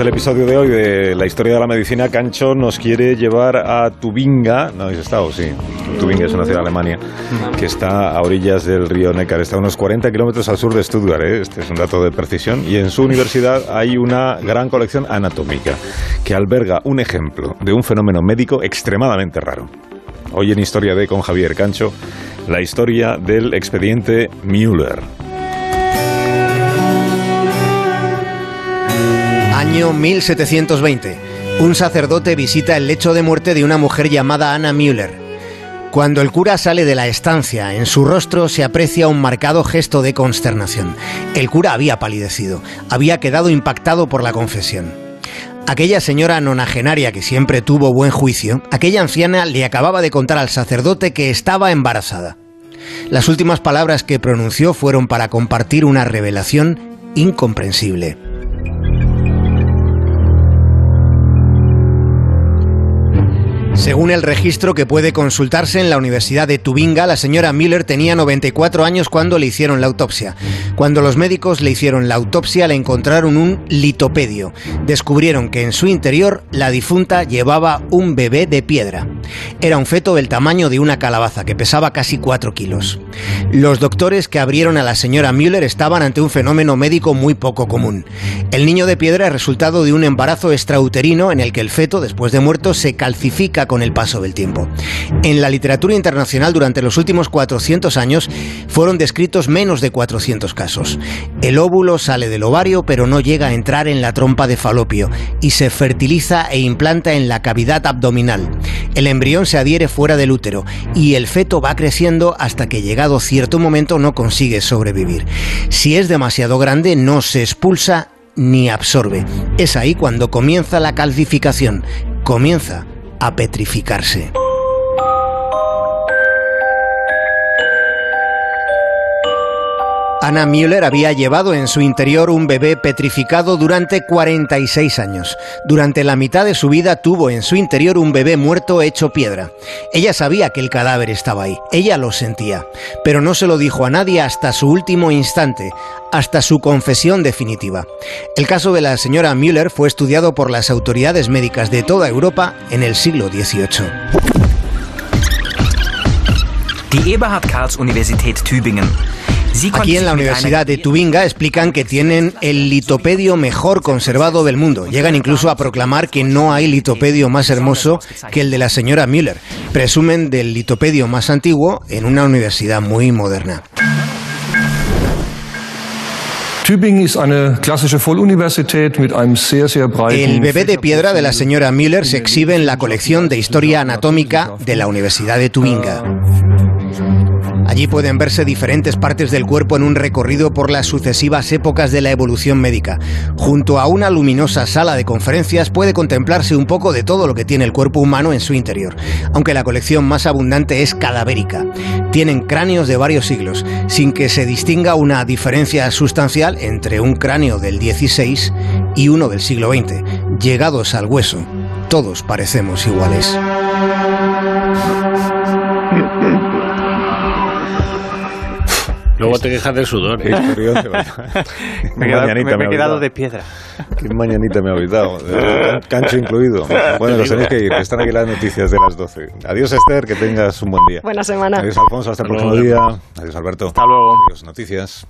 El episodio de hoy de la historia de la medicina, Cancho nos quiere llevar a Tubinga. ¿No habéis estado? Sí. Tubinga es una ciudad de Alemania que está a orillas del río Neckar. Está a unos 40 kilómetros al sur de Stuttgart. ¿eh? Este es un dato de precisión. Y en su universidad hay una gran colección anatómica que alberga un ejemplo de un fenómeno médico extremadamente raro. Hoy en Historia de con Javier Cancho, la historia del expediente Müller. Año 1720. Un sacerdote visita el lecho de muerte de una mujer llamada Anna Müller. Cuando el cura sale de la estancia, en su rostro se aprecia un marcado gesto de consternación. El cura había palidecido, había quedado impactado por la confesión. Aquella señora nonagenaria que siempre tuvo buen juicio, aquella anciana le acababa de contar al sacerdote que estaba embarazada. Las últimas palabras que pronunció fueron para compartir una revelación incomprensible. Según el registro que puede consultarse en la Universidad de Tubinga, la señora Miller tenía 94 años cuando le hicieron la autopsia. Cuando los médicos le hicieron la autopsia le encontraron un litopedio. Descubrieron que en su interior la difunta llevaba un bebé de piedra. Era un feto del tamaño de una calabaza que pesaba casi 4 kilos. Los doctores que abrieron a la señora Müller estaban ante un fenómeno médico muy poco común. El niño de piedra es resultado de un embarazo extrauterino en el que el feto, después de muerto, se calcifica con el paso del tiempo. En la literatura internacional durante los últimos 400 años fueron descritos menos de 400 casos. El óvulo sale del ovario pero no llega a entrar en la trompa de falopio y se fertiliza e implanta en la cavidad abdominal. El embrión se adhiere fuera del útero y el feto va creciendo hasta que cierto momento no consigue sobrevivir. Si es demasiado grande no se expulsa ni absorbe. Es ahí cuando comienza la calcificación. Comienza a petrificarse. Anna Müller había llevado en su interior un bebé petrificado durante 46 años. Durante la mitad de su vida tuvo en su interior un bebé muerto hecho piedra. Ella sabía que el cadáver estaba ahí, ella lo sentía, pero no se lo dijo a nadie hasta su último instante, hasta su confesión definitiva. El caso de la señora Müller fue estudiado por las autoridades médicas de toda Europa en el siglo XVIII. Die Eberhard Karls Universität Tübingen Aquí en la Universidad de Tubinga explican que tienen el litopedio mejor conservado del mundo. Llegan incluso a proclamar que no hay litopedio más hermoso que el de la señora Müller. Presumen del litopedio más antiguo en una universidad muy moderna. El bebé de piedra de la señora Müller se exhibe en la colección de historia anatómica de la Universidad de Tubinga. Allí pueden verse diferentes partes del cuerpo en un recorrido por las sucesivas épocas de la evolución médica. Junto a una luminosa sala de conferencias puede contemplarse un poco de todo lo que tiene el cuerpo humano en su interior, aunque la colección más abundante es cadavérica. Tienen cráneos de varios siglos, sin que se distinga una diferencia sustancial entre un cráneo del XVI y uno del siglo XX. Llegados al hueso, todos parecemos iguales. Luego te quejas del sudor. Qué curioso. me, he quedado de piedra. Qué mañanita me ha olvidado. Cancho incluido. Bueno, los tenéis que ir. Están aquí las noticias de las 12. Adiós, Esther. Que tengas un buen día. Buena semana. Adiós, Alfonso. Hasta el próximo día. Adiós, Alberto. Hasta luego. Adiós, noticias.